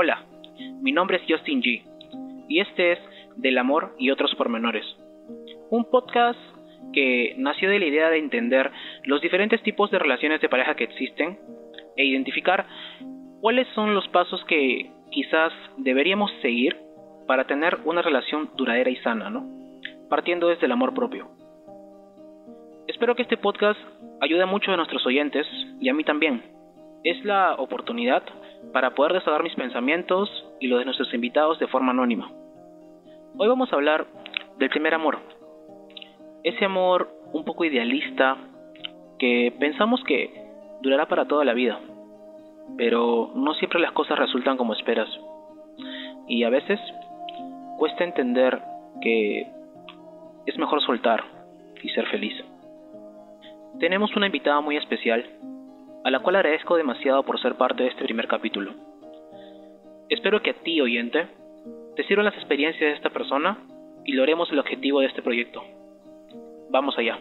Hola, mi nombre es Justin G y este es Del Amor y otros pormenores, un podcast que nació de la idea de entender los diferentes tipos de relaciones de pareja que existen e identificar cuáles son los pasos que quizás deberíamos seguir para tener una relación duradera y sana, ¿no? Partiendo desde el amor propio. Espero que este podcast ayude a muchos de nuestros oyentes y a mí también. Es la oportunidad para poder desahogar mis pensamientos y los de nuestros invitados de forma anónima. Hoy vamos a hablar del primer amor. Ese amor un poco idealista que pensamos que durará para toda la vida, pero no siempre las cosas resultan como esperas. Y a veces cuesta entender que es mejor soltar y ser feliz. Tenemos una invitada muy especial, a la cual agradezco demasiado por ser parte de este primer capítulo. Espero que a ti, oyente, te sirvan las experiencias de esta persona y logremos el objetivo de este proyecto. Vamos allá.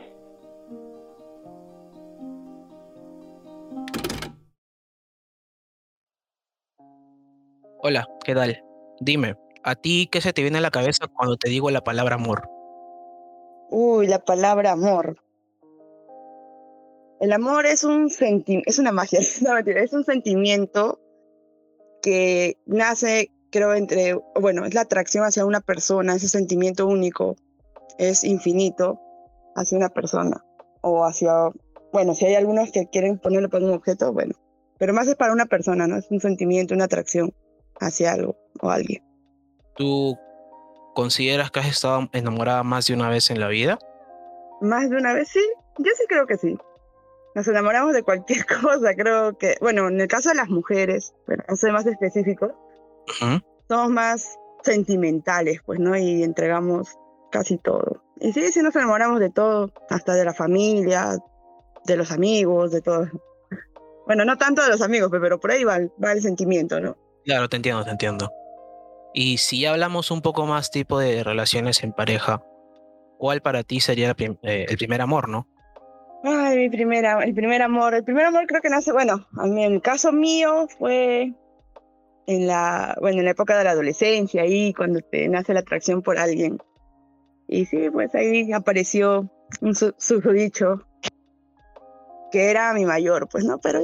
Hola, ¿qué tal? Dime, ¿a ti qué se te viene a la cabeza cuando te digo la palabra amor? Uy, la palabra amor. El amor es un es una magia, no mentira, es un sentimiento que nace, creo, entre, bueno, es la atracción hacia una persona, ese sentimiento único, es infinito hacia una persona o hacia, bueno, si hay algunos que quieren ponerlo para un objeto, bueno, pero más es para una persona, ¿no? Es un sentimiento, una atracción hacia algo o alguien. ¿Tú consideras que has estado enamorada más de una vez en la vida? Más de una vez, sí. Yo sí creo que sí nos enamoramos de cualquier cosa, creo que, bueno, en el caso de las mujeres, pero no soy más específico, somos más sentimentales, pues, ¿no? Y entregamos casi todo. Y sí, sí nos enamoramos de todo, hasta de la familia, de los amigos, de todo. Bueno, no tanto de los amigos, pero por ahí va, va el sentimiento, ¿no? Claro, te entiendo, te entiendo. Y si hablamos un poco más tipo de relaciones en pareja, ¿cuál para ti sería el, eh, el primer amor, no? Ay, mi primera, el primer amor. El primer amor creo que nace, bueno, a mí en el caso mío fue en la, bueno, en la época de la adolescencia, ahí cuando te nace la atracción por alguien. Y sí, pues ahí apareció un dicho que era mi mayor, pues no, pero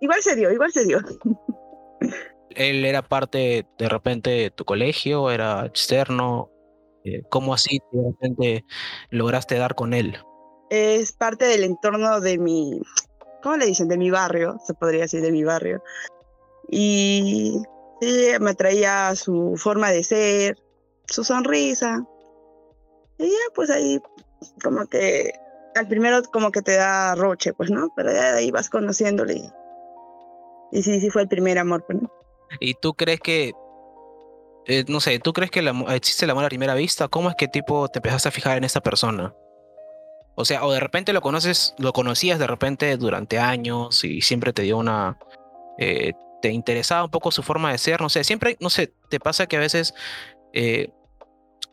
igual se dio, igual se dio. ¿Él era parte de repente de tu colegio, era externo? Eh, ¿Cómo así de repente lograste dar con él? Es parte del entorno de mi, ¿cómo le dicen? De mi barrio, se podría decir, de mi barrio. Y sí, me traía su forma de ser, su sonrisa. Y ya, pues ahí, como que, al primero como que te da roche, pues, ¿no? Pero ya de ahí vas conociéndole. Y, sí, sí fue el primer amor, pues, ¿no? ¿Y tú crees que eh, no sé, ¿tú crees que existe el amor a primera vista? ¿Cómo es que tipo te empezaste a fijar en esa persona? O sea, o de repente lo conoces, lo conocías de repente durante años y siempre te dio una. Eh, te interesaba un poco su forma de ser, no sé, siempre, no sé, te pasa que a veces eh,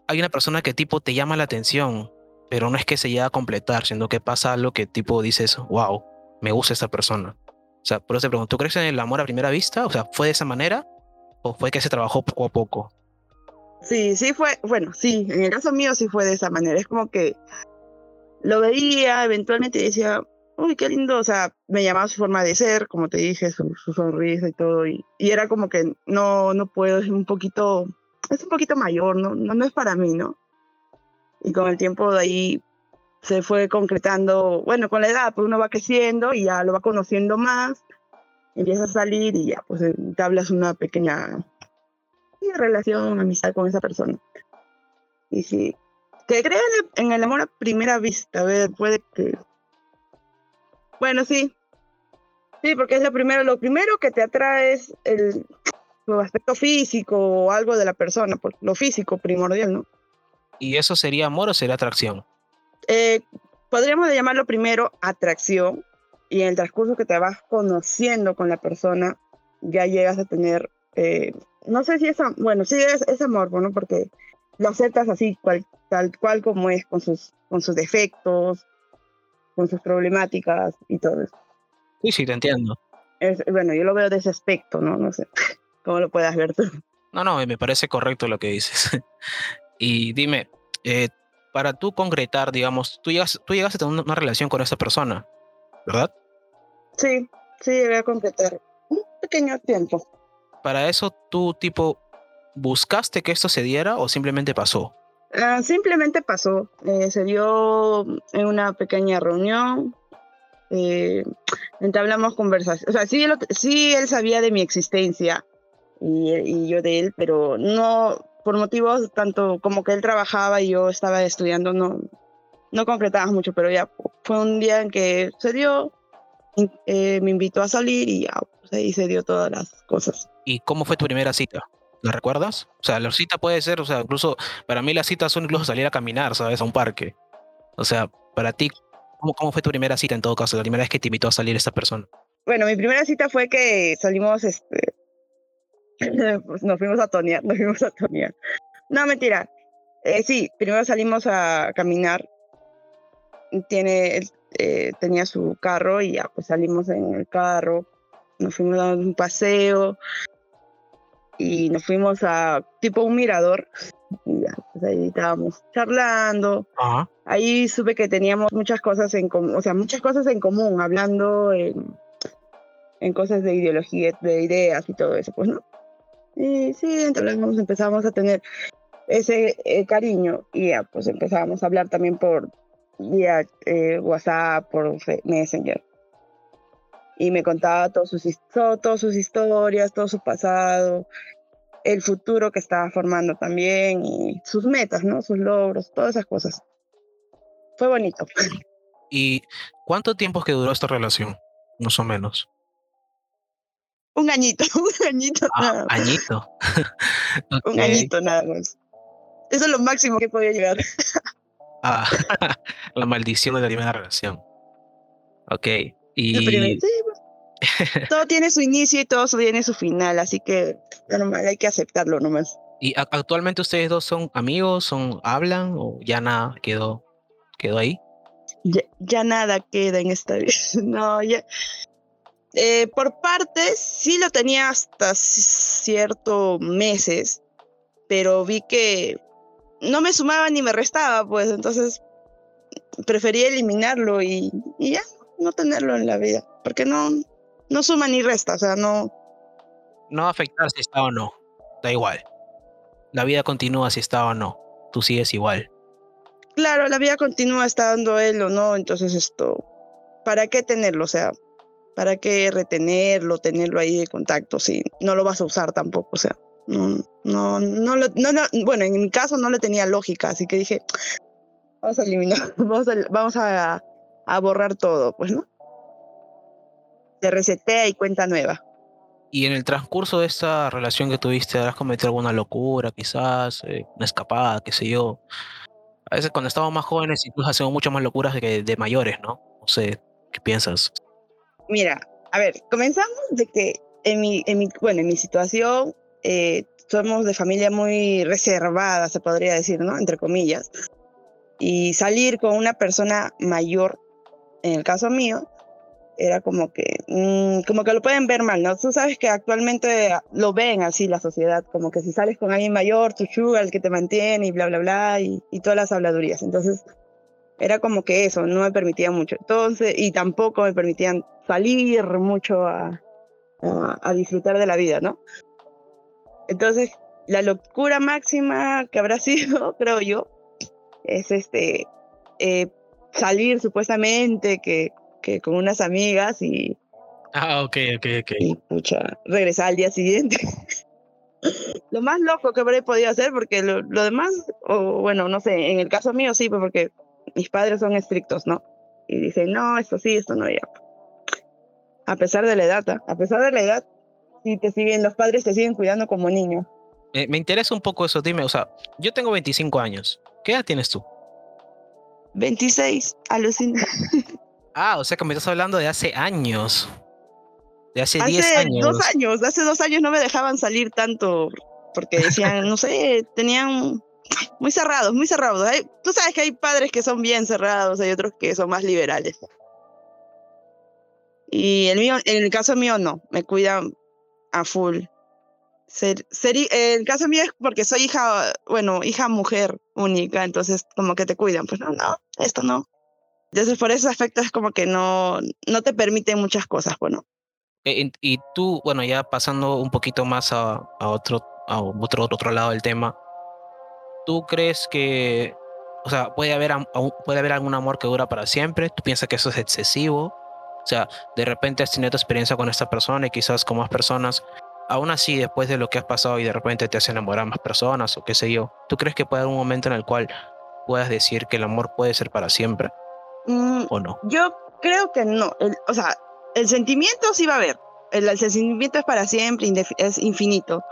hay una persona que tipo te llama la atención, pero no es que se llegue a completar, sino que pasa algo que tipo dices, wow, me gusta esta persona. O sea, por eso te pregunto, ¿tú crees en el amor a primera vista? O sea, ¿fue de esa manera o fue que se trabajó poco a poco? Sí, sí fue, bueno, sí, en el caso mío sí fue de esa manera. Es como que lo veía eventualmente decía, uy, qué lindo, o sea, me llamaba su forma de ser, como te dije, su, sonrisa y todo, y, era como que no, no puedo, es un poquito, es un poquito mayor, ¿no? no, no es para mí, ¿no? Y con el tiempo de ahí se fue concretando, bueno, con la edad, pues uno va creciendo y ya lo va conociendo más, empieza a salir y ya, pues te hablas una pequeña relación, amistad con esa persona. Y sí, ¿Te crees en el amor a primera vista? A ver, puede que. Bueno, sí. Sí, porque es lo primero. Lo primero que te atrae es el su aspecto físico o algo de la persona, lo físico primordial, ¿no? ¿Y eso sería amor o sería atracción? Eh, podríamos llamarlo primero atracción y en el transcurso que te vas conociendo con la persona ya llegas a tener, eh, no sé si es, bueno, sí es, es amor, ¿no? Porque lo aceptas así, tal cual como es, con sus, con sus defectos, con sus problemáticas y todo eso. Sí, sí, te entiendo. bueno, yo lo veo de ese aspecto, ¿no? No sé. cómo lo puedas ver tú. No, no, me parece correcto lo que dices. y dime, eh, para tú concretar, digamos, tú llegas, tú llegaste a tener una relación con esa persona, ¿verdad? Sí, sí, llegué a concretar un pequeño tiempo. Para eso, tú, tipo, ¿buscaste que esto se diera o simplemente pasó? Ah, simplemente pasó. Eh, se dio en una pequeña reunión. Eh, entablamos conversación. O sea, sí él, sí él sabía de mi existencia y, y, yo de él, pero no por motivos tanto como que él trabajaba y yo estaba estudiando, no, no concretábamos mucho, pero ya fue un día en que se dio, eh, me invitó a salir y ya, pues ahí se dio todas las cosas. ¿Y cómo fue tu primera cita? ¿La recuerdas? O sea, la cita puede ser, o sea, incluso para mí las citas son incluso salir a caminar, ¿sabes? A un parque. O sea, para ti, ¿cómo, fue tu primera cita en todo caso? La primera vez que te invitó a salir esta persona. Bueno, mi primera cita fue que salimos, este, pues nos fuimos a tonear, nos fuimos a tonear. No, mentira. Eh, sí, primero salimos a caminar. Tiene, eh, tenía su carro y ya, pues salimos en el carro. Nos fuimos a un paseo y nos fuimos a tipo un mirador y ya, pues ahí estábamos charlando. Ajá. Ahí supe que teníamos muchas cosas en común, o sea, muchas cosas en común, hablando en, en cosas de ideología, de ideas y todo eso, pues, ¿no? Y sí, entonces empezamos a tener ese eh, cariño y ya, pues empezábamos a hablar también por vía eh, WhatsApp, por Messenger. Y me contaba todos sus, todas sus historias, todo su pasado, el futuro que estaba formando también y sus metas, ¿no? Sus logros, todas esas cosas. Fue bonito. ¿Y cuánto tiempo es que duró esta relación? Más o menos. Un añito, un añito Ah, nada más. añito. Un añito nada más. Eso es lo máximo que podía llegar. Ah, la maldición de la primera relación. Ok. Y sí. todo tiene su inicio y todo tiene su final, así que normal, hay que aceptarlo nomás. ¿Y actualmente ustedes dos son amigos, son hablan o ya nada quedó quedó ahí? Ya, ya nada queda en esta vida. No, ya. Eh, por partes, sí lo tenía hasta ci- cierto meses, pero vi que no me sumaba ni me restaba, pues entonces preferí eliminarlo y, y ya, no tenerlo en la vida, porque no, no suma ni resta, o sea, no, No va a afectar si está o no. Da igual. La vida continúa si está o no. Tú sigues igual. claro, la vida continúa estando él o no, entonces esto, ¿para qué tenerlo? O sea, ¿para qué retenerlo, tenerlo ahí de contacto si no lo vas a usar tampoco? O sea, no, no, no, lo- no, no, bueno, en mi caso no le tenía lógica, así que dije, vamos a eliminar, vamos a, vamos a, a borrar todo, pues, ¿no? Se resetea y cuenta nueva. Y en el transcurso de esta relación que tuviste, ¿has cometido alguna locura, quizás? eh, una escapada, qué sé yo. A veces cuando estamos más jóvenes, incluso hacemos muchas más locuras de, que de mayores, ¿no? No sé, ¿qué piensas? Mira, a ver, comenzamos de que en mi, en mi, bueno, en mi situación eh, somos de familia muy reservada, se podría decir, ¿no? Entre comillas. Y salir con una persona mayor, en el caso mío, era como que, mm, como que lo pueden ver mal, ¿no? Tú sabes que actualmente lo ven así la sociedad, como que si sales con alguien mayor, tu sugar, el que te mantiene y bla, bla, bla, y, todas las habladurías. Entonces, era como que eso, no me permitía mucho. Entonces, y tampoco me permitían salir mucho a, a, a disfrutar de la vida, ¿no? Entonces, la locura máxima que habrá sido, creo yo, es este eh, salir supuestamente que, que con unas amigas y, Ah, ok, ok, ok. y pucha, regresar al día siguiente. lo más loco que habré podido hacer, porque lo, lo demás, o bueno, no sé, en el caso mío sí, pues porque mis padres son estrictos, ¿no? Y dicen, no, esto sí, esto no, ya. A pesar de la edad, ¿ah? a pesar de la edad, sí te siguen, los padres te siguen cuidando como niño. Eh, me interesa un poco eso, dime, o sea, yo tengo 25 años. ¿Qué edad tienes tú? 26, alucina. Ah, o sea que me estás hablando de hace años. De hace 10 Hace años. dos años, hace dos años no me dejaban salir tanto porque decían, no sé, tenían muy cerrados, muy cerrados. Hay- tú sabes que hay padres que son bien cerrados, hay otros que son más liberales. Y el mío, en el caso mío no, me cuidan a full. Ser, ser, el caso mío es porque soy hija, bueno, hija mujer única, entonces como que te cuidan, pues no, no, esto no. Entonces por ese aspecto es como que no, no te permiten muchas cosas, bueno. Eh, y, tú, bueno, ya pasando un poquito más a, otro, a otro, otro lado del tema, ¿tú crees que, o sea, puede haber, puede haber algún amor que dura para siempre? ¿Tú piensas que eso es excesivo? O sea, de repente has tenido tu experiencia con esta persona y quizás con más personas, aún así, después de lo que has pasado y de repente te hace enamorar más personas o qué sé yo, ¿tú crees que puede haber un momento en el cual puedas decir que el amor puede ser para siempre? Mm, ¿O no? Yo creo que no. o sea, el sentimiento sí va a haber. El, sentimiento es para siempre, es infinito.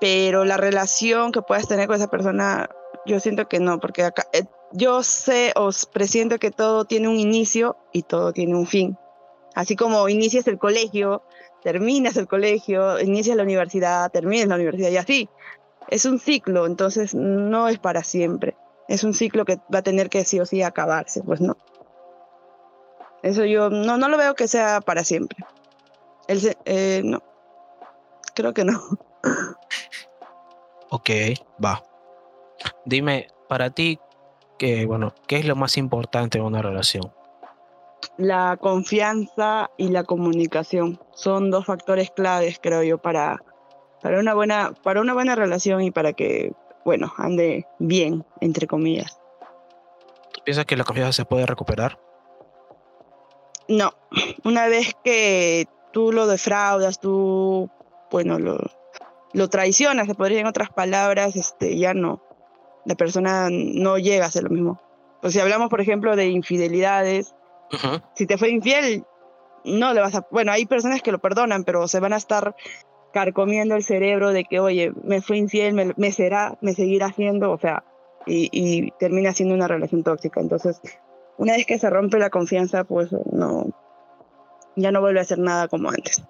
Pero la relación que puedas tener con esa persona, yo siento que no, porque acá, eh, yo sé o presiento que todo tiene un inicio y todo tiene un fin. Así como inicias el colegio, terminas el colegio, inicias la universidad, terminas la universidad y así. Es un ciclo, entonces no es para siempre. Es un ciclo que va a tener que sí o sí acabarse, pues no. Eso yo no, no lo veo que sea para siempre. El, eh, no, creo que no. Ok, va. Dime, para ti, ¿qué, bueno, ¿qué es lo más importante en una relación? la confianza y la comunicación son dos factores claves, creo yo, para, para, una, buena, para una buena relación y para que, bueno, ande bien, entre comillas. ¿Tú piensas que la confianza se puede recuperar? No, una vez que tú lo defraudas, tú, bueno, lo, lo traicionas, se podría en otras palabras, este, ya no. La persona no llega a ser lo mismo. O si hablamos, por ejemplo, de infidelidades, si te fue infiel, no le vas a... Bueno, hay personas que lo perdonan, pero se van a estar carcomiendo el cerebro de que, oye, me fue infiel, me, será, me seguirá haciendo, o sea, y, termina siendo una relación tóxica. Entonces, una vez que se rompe la confianza, pues no, ya no vuelve a ser nada como antes.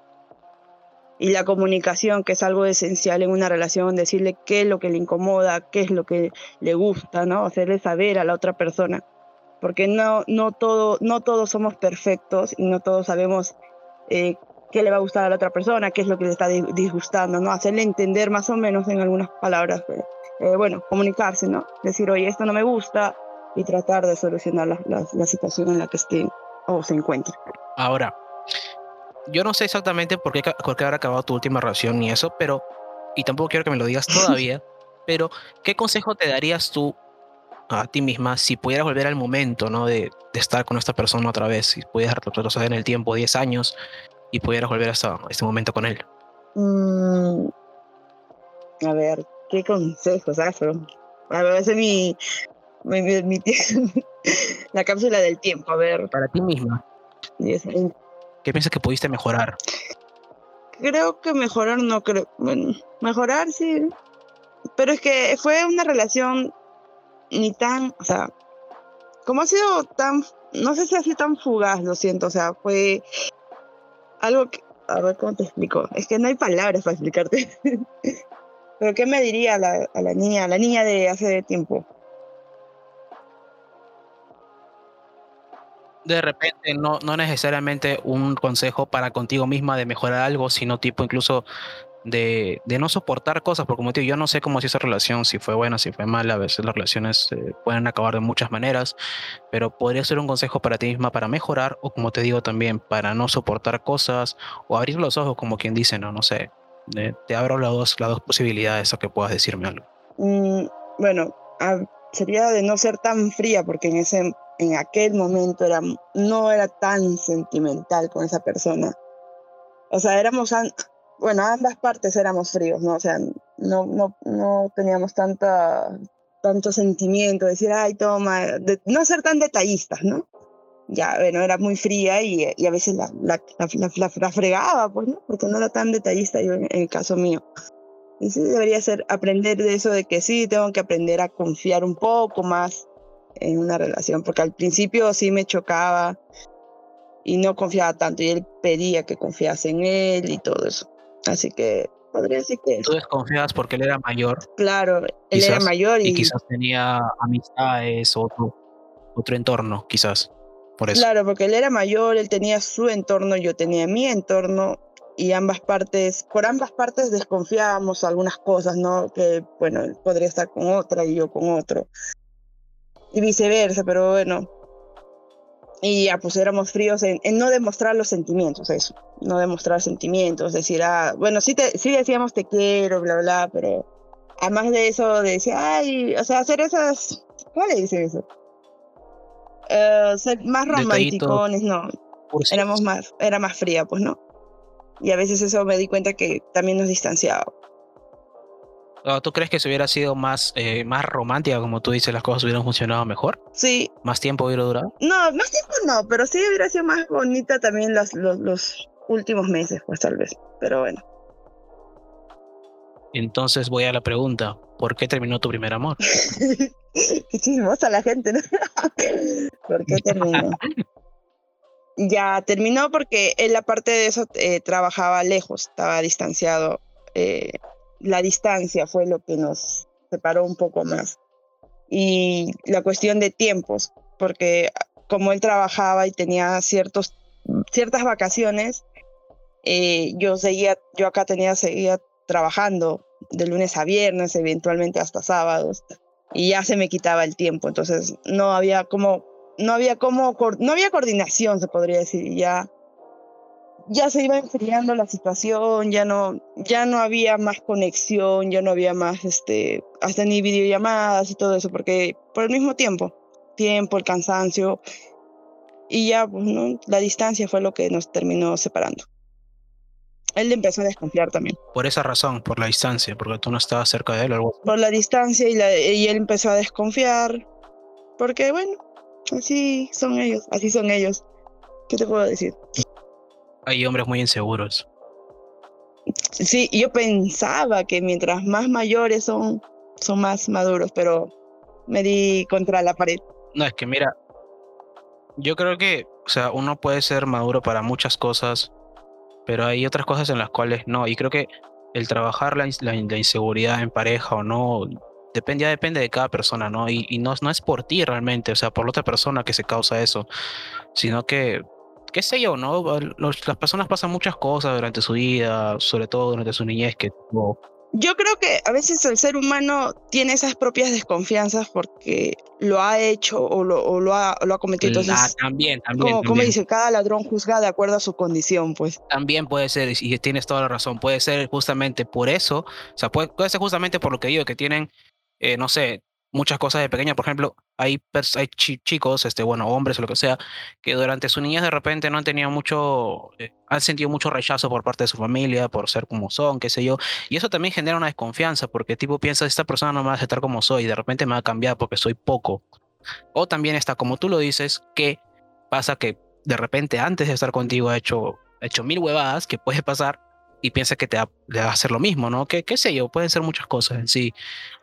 Y la comunicación, que es algo esencial en una relación, decirle qué es lo que le incomoda, qué es lo que le gusta, ¿no? Hacerle saber a la otra persona porque no, no, todo, no todos somos perfectos y no todos sabemos eh, qué le va a gustar a la otra persona, qué es lo que le está disgustando, ¿no? Hacerle entender más o menos en algunas palabras, eh, bueno, comunicarse, ¿no? Decir, oye, esto no me gusta y tratar de solucionar la, la, situación en la que esté o se encuentre. Ahora, yo no sé exactamente por qué, por qué habrá acabado tu última relación ni eso, pero, y tampoco quiero que me lo digas todavía, pero ¿qué consejo te darías tú a ti misma si pudieras volver al momento, ¿no? De, estar con esta persona otra vez, si pudieras retroceder en el tiempo 10 años y pudieras volver a este momento con él. Mm, a ver, ¿qué consejos haces? A ver, ese es mi, mi, la cápsula del tiempo, a ver. Para ti misma. ¿Qué piensas que pudiste mejorar? Creo que mejorar no creo. Bueno, mejorar sí. Pero es que fue una relación ni tan, o sea, como ha sido tan, no sé si ha sido tan fugaz, lo siento, o sea, fue algo que, a ver cómo te explico, es que no hay palabras para explicarte. Pero ¿qué me diría a la, a la niña, a la niña de hace tiempo? de repente no, no necesariamente un consejo para contigo misma de mejorar algo, sino tipo incluso de, no soportar cosas, porque como te digo, yo no sé cómo es esa relación, si fue buena, si fue mala, a veces las relaciones eh, pueden acabar de muchas maneras, pero podría ser un consejo para ti misma para mejorar, o como te digo también, para no soportar cosas, o abrir los ojos, como quien dice, no, no sé, te abro las dos, las dos posibilidades a que puedas decirme algo. Mm, bueno, sería de no ser tan fría, porque en, ese, en aquel momento era, no era tan sentimental con esa persona. O sea, éramos bueno, ambas partes éramos fríos, ¿no? O sea, no, no, no teníamos tanta, tanto sentimiento, decir, ay, toma, no ser tan detallistas, ¿no? Ya, bueno, era muy fría y, y a veces la, la, la, fregaba, pues, ¿no? Porque no era tan detallista yo en, el caso mío. Y sí, debería ser aprender de eso de que sí, tengo que aprender a confiar un poco más en una relación, porque al principio sí me chocaba y no confiaba tanto y él pedía que confiase en él y todo eso. Así que podría decir que... Tú desconfiabas porque él era mayor. Claro, él era mayor y... y... quizás tenía amistades o otro, otro entorno, quizás. Por eso. Claro, porque él era mayor, él tenía su entorno, yo tenía mi entorno y ambas partes, por ambas partes desconfiábamos algunas cosas, ¿no? Que, bueno, él podría estar con otra y yo con otro. Y viceversa, pero bueno. Y ya, pues éramos fríos en, en no demostrar los sentimientos, eso. No demostrar sentimientos, decir, ah, bueno, sí, te, sí decíamos te quiero, bla, bla, pero además de eso, decía, ay, o sea, hacer esas, ¿cómo le dicen eso? Eh, ser más romanticones, no. Éramos más, era más fría, pues, ¿no? Y a veces eso me di cuenta que también nos distanciaba. Ah, ¿Tú crees que si hubiera sido más, eh, más romántica, como tú dices, las cosas hubieran funcionado mejor? Sí, ¿Más tiempo hubiera durado? no, más tiempo no, pero sí hubiera sido más bonita también los, los, los últimos meses, pues tal vez. Pero bueno. Entonces voy a la pregunta, ¿por qué terminó tu primer amor? Qué chismosa la gente, ¿no? ¿Por qué terminó? Ya terminó porque él, aparte de eso, eh, trabajaba lejos, estaba distanciado. eh, la distancia fue lo que nos separó un poco más. Y la cuestión de tiempos, porque como él trabajaba y tenía ciertos, ciertas vacaciones, eh, yo seguía, yo acá tenía, seguía trabajando de lunes a viernes, eventualmente hasta sábados, y ya se me quitaba el tiempo, entonces no había como, no había como, no había coordinación, se podría decir, ya, ya se iba enfriando la situación, ya no, ya no había más conexión, ya no había más, este, hasta ni videollamadas y todo eso, porque por el mismo tiempo, tiempo, el cansancio, y ya, pues, ¿no? la distancia fue lo que nos terminó separando. Él empezó a desconfiar también. Por esa razón, por la distancia, porque tú no estabas cerca de él algo por la distancia y, la- y él empezó a desconfiar. Porque bueno, así son ellos, así son ellos. ¿Qué te puedo decir? Hay hombres muy inseguros. Sí, yo pensaba que mientras más mayores son, son más maduros, pero me di contra la pared. No, es que mira, yo creo que, o sea, uno puede ser maduro para muchas cosas, pero hay otras cosas en las cuales no. Y creo que el trabajar la, la in- la inseguridad en pareja o no, depende, ya depende de cada persona, ¿no? Y, y no, no es por ti realmente, o sea, por la otra persona que se causa eso, sino que, qué sé yo, ¿no? Los- las personas pasan muchas cosas durante su vida, sobre todo durante su niñez, que Yo creo que a veces el ser humano tiene esas propias desconfianzas porque lo ha hecho o lo, o lo, ha, o lo ha cometido. ah, también, también, como, también. dice, cada ladrón juzga de acuerdo a su condición, pues. También puede ser, y y tienes toda la razón, puede ser justamente por eso, o sea, puede, puede ser justamente por lo que digo, que tienen, eh, no sé, muchas cosas de pequeña, por ejemplo, hay, hay chi- chicos, este, bueno, hombres o lo que sea, que durante su niñez de repente no han tenido mucho, eh, han sentido mucho rechazo por parte de su familia, por ser como son, qué sé yo, y eso también genera una desconfianza, porque tipo piensa, esta persona no me va a aceptar como soy, de repente me va a cambiar porque soy poco, o también está, como tú lo dices, que pasa que de repente antes de estar contigo ha hecho, ha hecho mil huevadas que puede pasar y piensa que te va, va a hacer lo mismo, ¿no? Que qué sé yo, pueden ser muchas cosas en sí.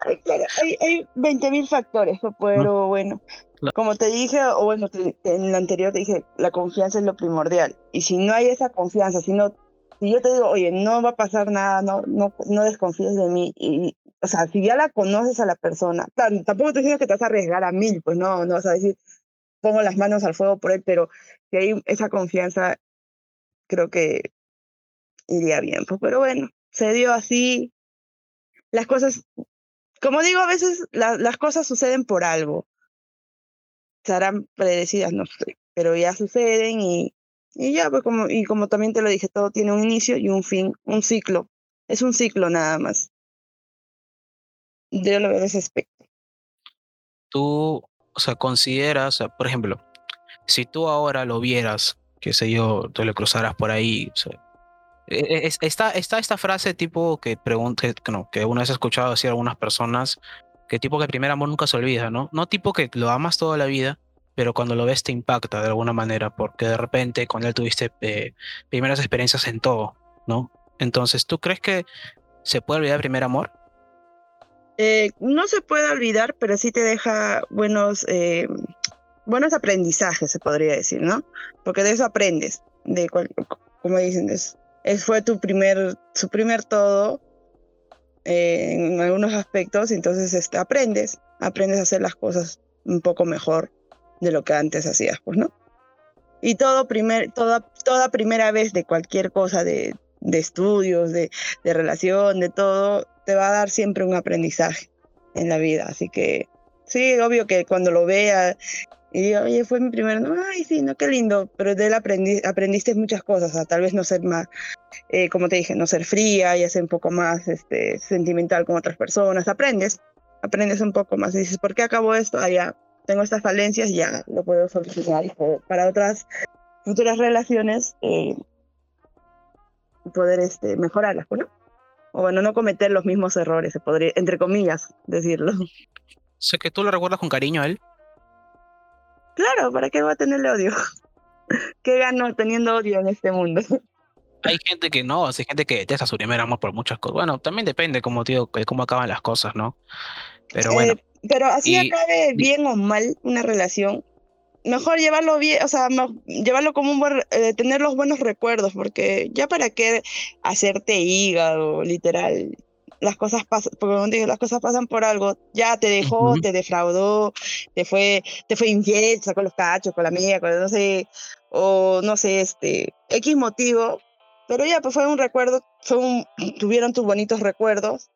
Ay, claro, hay, hay 20.000 factores, pero bueno, Claro. como te dije, o bueno, te- en el anterior te dije, la confianza es lo primordial. Y si no hay esa confianza, si, no, si yo te digo, oye, no va a pasar nada, no, no, no desconfíes de mí, y, o sea, si ya la conoces a la persona, claro, tampoco te digo que te vas a arriesgar a mil, pues no, no vas a decir, pongo las manos al fuego por él, pero si hay esa confianza, creo que iría bien, pues, pero bueno, se dio así, las cosas como digo, a veces la- las cosas suceden por algo. Serán predecidas, no sé, pero ya suceden y, y ya, pues como, y como también te lo dije, todo tiene un inicio y un fin, un ciclo. Es un ciclo nada más. Yo lo veo de ese aspecto. Tú, o sea, consideras, o sea, por ejemplo, si tú ahora lo vieras, qué sé yo, tú le cruzaras por ahí, o sea, e- e- es- está, está esta frase tipo que pregunte, que no, que una vez he escuchado decir algunas personas, que tipo que el primer amor nunca se olvida, ¿no? No tipo que lo amas toda la vida, pero cuando lo ves te impacta de alguna manera, porque de repente con él tuviste eh, primeras experiencias en todo, ¿no? Entonces, ¿tú crees que se puede olvidar el primer amor? Eh, no se puede olvidar, pero sí te deja buenos, eh, buenos aprendizajes, se podría decir, ¿no? Porque de eso aprendes, de cual- dicen, es- fue tu primer, su primer todo eh, en algunos aspectos, entonces este, aprendes, aprendes a hacer las cosas un poco mejor de lo que antes hacías, pues, ¿no? Y todo primer, toda, toda primera vez de cualquier cosa, de, de estudios, de, de relación, de todo, te va a dar siempre un aprendizaje en la vida. Así que sí, obvio que cuando lo vea y diga, oye, fue mi primero, no, ay, sí, no, qué lindo, pero de él aprendi aprendiste muchas cosas, o tal vez no ser más, eh, como te dije, no ser fría y ser un poco más este, sentimental con otras personas, aprendes, aprendes un poco más y dices, ¿por qué acabo esto? Ah, ya, tengo estas falencias, ya lo puedo solucionar para otras futuras relaciones eh, poder este, mejorarlas, ¿no? O bueno, no cometer los mismos errores, se podría, entre comillas, decirlo. Sé que tú lo recuerdas con cariño a él. Claro, ¿para qué va a tenerle odio? ¿Qué gano teniendo odio en este mundo? Hay gente que no, hay gente que detesta su primer amor por muchas cosas. Bueno, también depende, como digo, de cómo acaban las cosas, ¿no? Pero bueno. Eh, pero así acabe bien o mal una relación, mejor llevarlo bien, o sea, llevarlo como un buen, eh, tener los buenos recuerdos, porque ya para qué hacerte hígado, literal. Las cosas pasan, porque como digo, las cosas pasan por algo. Ya te dejó, te defraudó, te fue, te fue infiel, sacó los cachos con la mía, con no sé, o no sé, este, X motivo. Pero ya, pues fue un recuerdo, fue un, tuvieron tus bonitos recuerdos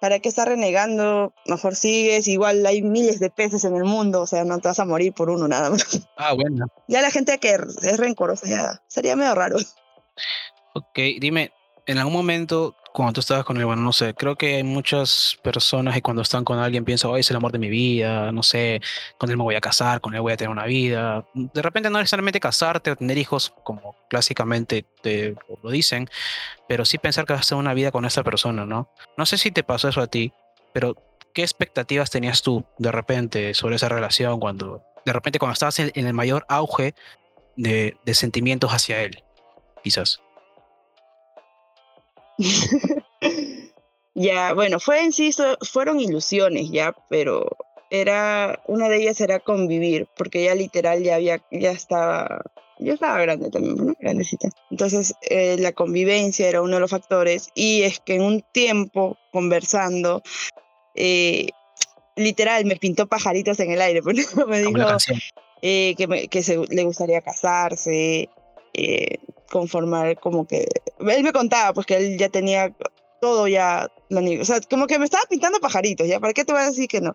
¿Para qué estar renegando? Mejor sigues, igual hay miles de peces en el mundo, o sea, no te vas a morir por uno nada más. Ah, bueno. Ya la gente que es rencorosa, ya sería medio raro. Ok, dime, en algún momento, cuando tú estabas con él, bueno, no sé, creo que hay muchas personas que cuando están con alguien piensan, hoy es el amor de mi vida, no sé, con él me voy a casar, con él voy a tener una vida. De repente no necesariamente casarte o tener hijos, como clásicamente te lo dicen, pero sí pensar que vas a hacer una vida con esa persona, ¿no? No sé si te pasó eso a ti, pero ¿qué expectativas tenías tú de repente sobre esa relación cuando, de repente cuando estabas en, el mayor auge de, de sentimientos hacia él, quizás? ya, bueno, fue en sí, fueron ilusiones ya, pero era, una de ellas era convivir, porque ya literal ya había, ya estaba, ya estaba grande también, ¿no? Grandecita. Entonces, eh, la convivencia era uno de los factores, y es que en un tiempo, conversando, eh, literal, me pintó pajaritos en el aire, porque me dijo eh, que, que se, le gustaría casarse, eh, conformar como que... Él me contaba pues que él ya tenía todo ya, o sea, como que me estaba pintando pajaritos, ¿ya? ¿Para qué te voy a decir que no?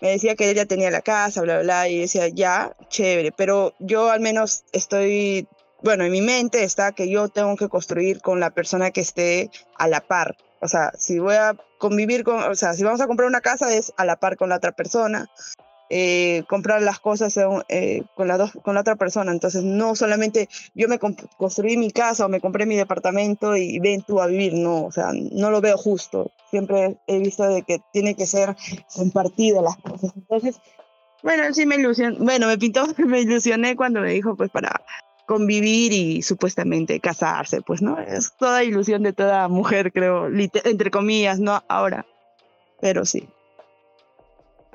Me decía que él ya tenía la casa, bla, bla, bla, y decía, ya, chévere, pero yo al menos estoy, bueno, en mi mente está que yo tengo que construir con la persona que esté a la par. O sea, si voy a convivir con, o sea, si vamos a comprar una casa es a la par con la otra persona. Eh, comprar las cosas eh, con, la dos, con la otra persona. Entonces, no solamente yo me construí mi casa o me compré mi departamento y ven tú a vivir, no, o sea, no lo veo justo. Siempre he visto de que tiene que ser compartido las cosas. Entonces, bueno, sí me ilusioné, bueno, me pintó, me ilusioné cuando me dijo, pues, para convivir y supuestamente casarse, pues, ¿no? Es toda ilusión de toda mujer, creo, entre comillas, ¿no? Ahora, pero sí.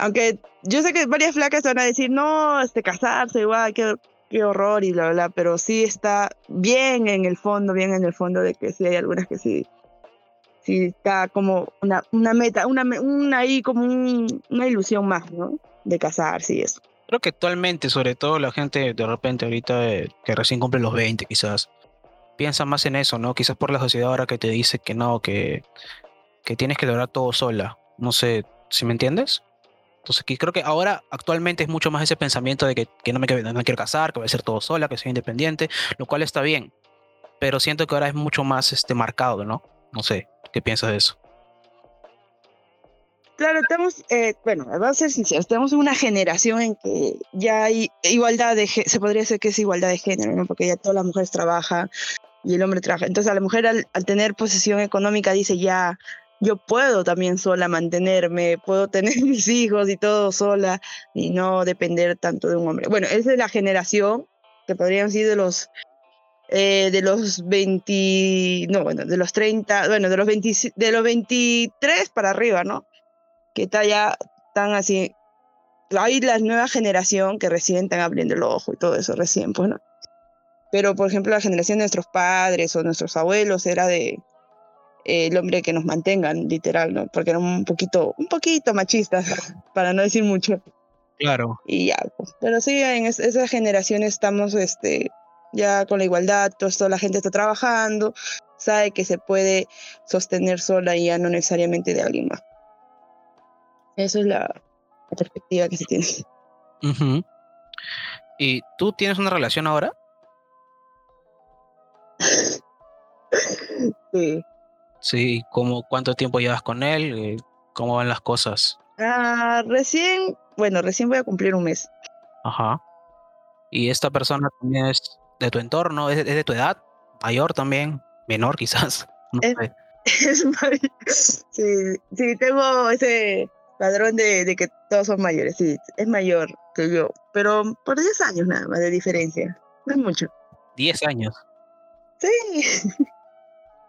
Aunque yo sé que varias flacas van a decir, no, este, casarse, igual, qué, qué horror y bla, bla, pero sí está bien en el fondo, bien en el fondo de que sí hay algunas que sí, sí está como una, una meta, una, una ahí como una ilusión más, ¿no? De casarse y eso. Creo que actualmente, sobre todo la gente de repente ahorita eh, que recién cumple los 20 quizás, piensa más en eso, ¿no? Quizás por la sociedad ahora que te dice que no, que, que tienes que lograr todo sola. No sé, si me entiendes? Entonces creo que ahora actualmente es mucho más ese pensamiento de que, no, me, quiero casar, que voy a ser todo sola, que soy independiente, lo cual está bien. Pero siento que ahora es mucho más este, marcado, ¿no? No sé, ¿qué piensas de eso? Claro, estamos, eh, bueno, vamos a ser sinceros, tenemos una generación en que ya hay igualdad de se podría decir que es igualdad de género, ¿no? Porque ya todas las mujeres trabajan y el hombre trabaja. Entonces a la mujer al, al tener posesión económica dice ya, yo puedo también sola mantenerme, puedo tener mis hijos y todo sola y no depender tanto de un hombre. Bueno, esa es la generación que podrían ser de los eh, de los 20, no, bueno, de los 30, bueno, de los 20, de los 23 para arriba, ¿no? Que está ya tan así. Hay la nueva generación que recién están abriendo el ojo y todo eso recién, pues, ¿no? Pero, por ejemplo, la generación de nuestros padres o nuestros abuelos era de el hombre que nos mantengan, literal, ¿no? Porque eran un poquito, un poquito machistas, para no decir mucho. Claro. Y ya, pues. Pero sí, en esa generación estamos, este, ya con la igualdad, todo esto, la gente está trabajando, sabe que se puede sostener sola y ya no necesariamente de alguien más. Esa es la, la perspectiva que se tiene. ¿Y tú tienes una relación ahora? Sí. Sí, ¿cómo, ¿cuánto tiempo llevas con él? Eh, ¿Cómo van las cosas? Ah, recién, bueno, recién voy a cumplir un mes. Ajá. ¿Y esta persona también es de tu entorno? ¿Es, es de tu edad? ¿Mayor también? ¿Menor quizás? No Es- sé. Es may- sí, sí, tengo ese padrón de, de que todos son mayores, sí, es mayor que yo, pero por 10 años nada más de diferencia, no es mucho. 10 años. Sí,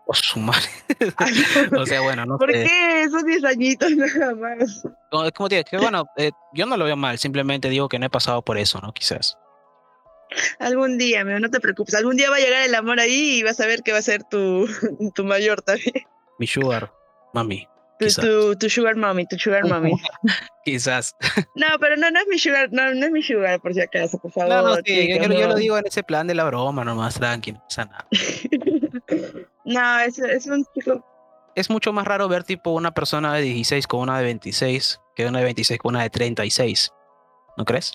Oh, su madre. o sea, bueno, no ¿por sé. qué? Son 10 añitos nada más. No, es como te digo, que bueno, eh, yo no lo veo mal, simplemente digo que no he pasado por eso, ¿no? Quizás. Algún día, amigo, no te preocupes, algún día va a llegar el amor ahí y vas a ver que va a ser tu, tu mayor también. Mi sugar, mami, Tu, tu, tu sugar mommy, tu sugar mommy. quizás. No, pero no, no es mi sugar, no, no es mi sugar, por si acaso, por favor. No, no, sí, yo, yo- lo no. digo en ese plan de la broma nomás, tranquilo, o sea, nada. No, es, es un chico Es mucho más raro ver tipo una persona de 16 con una de 26 que una de 26 con una de 36, ¿no crees?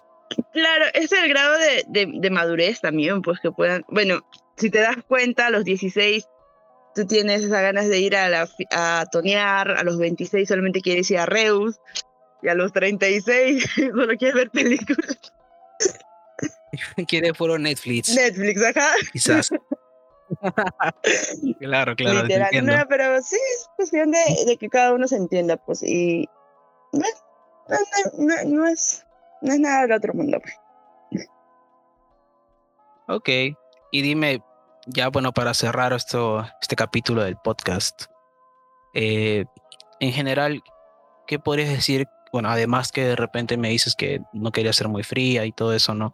Claro, es el grado de, de, de madurez también, pues que puedan, bueno, si te das cuenta, a los 16 tú tienes esas ganas de ir a, la, a tonear, a los 26 solamente quieres ir a Reus, y a los 36 solo quieres ver películas. Quiere puro Netflix, Netflix, ajá. quizás. claro, claro, te literal. No, pero sí es cuestión de, de que cada uno se entienda, pues, y no, es, no es nada del otro mundo. pues. Ok, y dime, ya bueno, para cerrar esto, este capítulo del podcast, eh, en general, ¿qué podrías decir? Bueno, además que de repente me dices que no querías ser muy fría y todo eso, ¿no?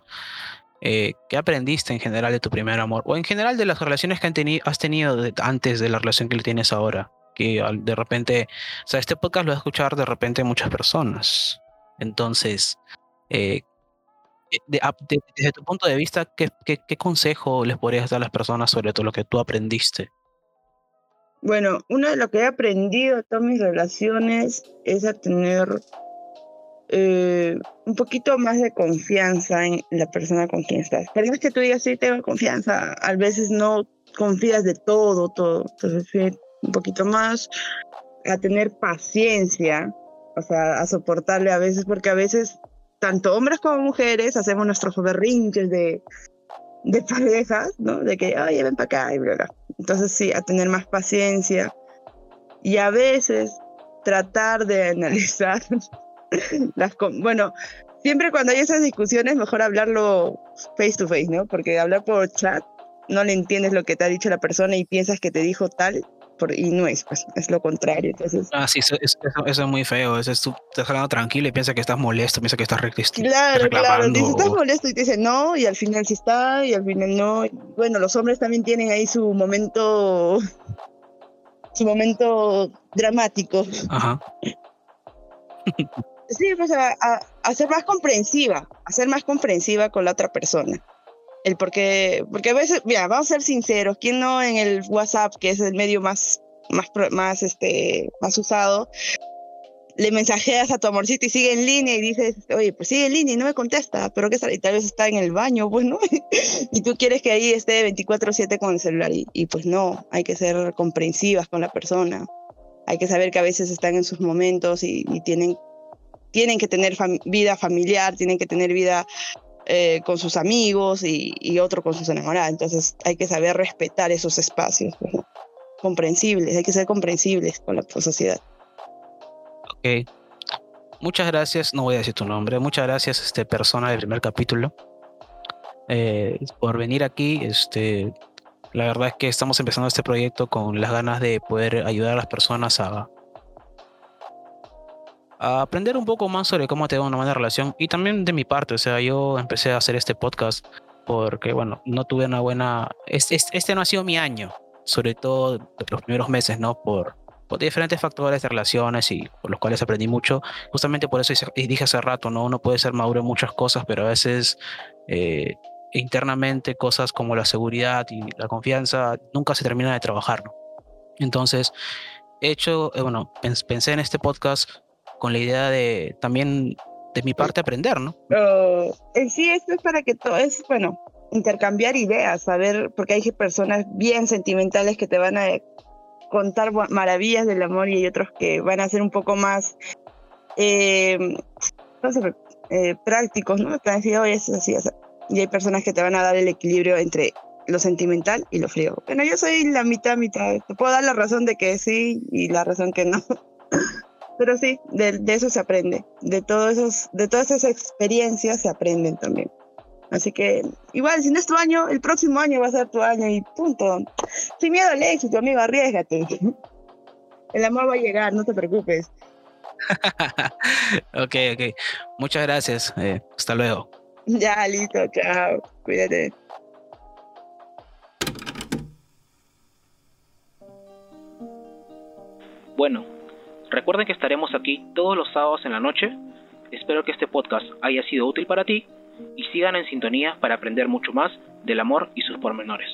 Eh, ¿Qué aprendiste en general de tu primer amor? O en general de las relaciones que has tenido antes de la relación que tienes ahora. Que de repente, o sea, este podcast lo va a escuchar de repente muchas personas. Entonces, eh, eh, desde tu punto de vista, ¿qué, qué, qué consejo les podrías dar a las personas sobre todo lo que tú aprendiste? Bueno, uno de lo que he aprendido de todas mis relaciones es a tener eh, un poquito más de confianza en la persona con quien estás. Más que tú digas, sí, tengo confianza, a veces no confías de todo, todo. Entonces, sí, un poquito más a tener paciencia, o sea, a soportarle a veces, porque a veces, tanto hombres como mujeres, hacemos nuestros berrinches de, de parejas, ¿no? De que, oye, ven para acá y bla, bla. Entonces sí, a tener más paciencia y a veces tratar de analizar las... Bueno, siempre cuando hay esas discusiones mejor hablarlo face to face, ¿no? Porque hablar por chat no le entiendes lo que te ha dicho la persona y piensas que te dijo tal por, y no es, pues es lo contrario. Entonces, Ah, sí, eso, eso- eso- es muy feo. Eso es tú estás hablando tranquilo y piensas que estás molesto, piensas que estás re- este, claro, claro, reclamando. dice, estás molesto y te dice no y al final sí está y al final no. Bueno, los hombres también tienen ahí su momento, su momento dramático. Ajá. Sí, pues a, a- a ser más comprensiva, a ser más comprensiva con la otra persona. El porque, porque a veces, mira, vamos a ser sinceros, ¿quién no en el WhatsApp, que es el medio más, más, más, este, más usado, le mensajeas a tu amorcito y sigue en línea y dices, oye, pues sigue en línea y no me contesta, pero que tal vez está en el baño, pues, ¿no? y tú quieres que ahí esté 24/7 con el celular y, y pues no, hay que ser comprensivas con la persona. Hay que saber que a veces están en sus momentos y, y tienen tienen que tener fam- vida familiar, tienen que tener vida eh, con sus amigos y, y otro con sus enamoradas. Entonces hay que saber respetar esos espacios, ¿no? comprensibles, hay que ser comprensibles con la sociedad. Ok. Muchas gracias, no voy a decir tu nombre, muchas gracias, este, persona del primer capítulo, eh, por venir aquí. Este, la verdad es que estamos empezando este proyecto con las ganas de poder ayudar a las personas a, aprender un poco más sobre cómo tener una buena relación y también de mi parte, o sea, yo empecé a hacer este podcast porque, bueno, no tuve una buena, este, este- no ha sido mi año, sobre todo los primeros meses, ¿no? Por, por diferentes factores de relaciones y por los cuales aprendí mucho. Justamente por eso dije hace rato, ¿no? Uno puede ser maduro en muchas cosas, pero a veces eh, internamente cosas como la seguridad y la confianza nunca se termina de trabajar. ¿no? Entonces, he hecho, eh, bueno, pensé en este podcast con la idea de también de mi parte aprender, ¿no? en sí, esto es para que todo, es, bueno, intercambiar ideas, saber, porque hay personas bien sentimentales que te van a contar maravillas del amor y hay otros que van a ser un poco más eh, no eh, prácticos, ¿no? Te decir, oye, es así, y hay personas que te van a dar el equilibrio entre lo sentimental y lo frío. Bueno, yo soy la mitad, mitad. Te puedo dar la razón de que sí y la razón que no. Pero sí, de, eso se aprende. De, todos esos, de todas esas experiencias se aprenden también. Así que igual, si no es tu año, el próximo año va a ser tu año y punto. Sin miedo al éxito, amigo, arriesgate. El amor va a llegar, no te preocupes. ok, ok. Muchas gracias. Eh, hasta luego. Ya, listo, chao. Cuídate. Bueno, recuerden que estaremos aquí todos los sábados en la noche. Espero que este podcast haya sido útil para ti y sigan en sintonía para aprender mucho más del amor y sus pormenores.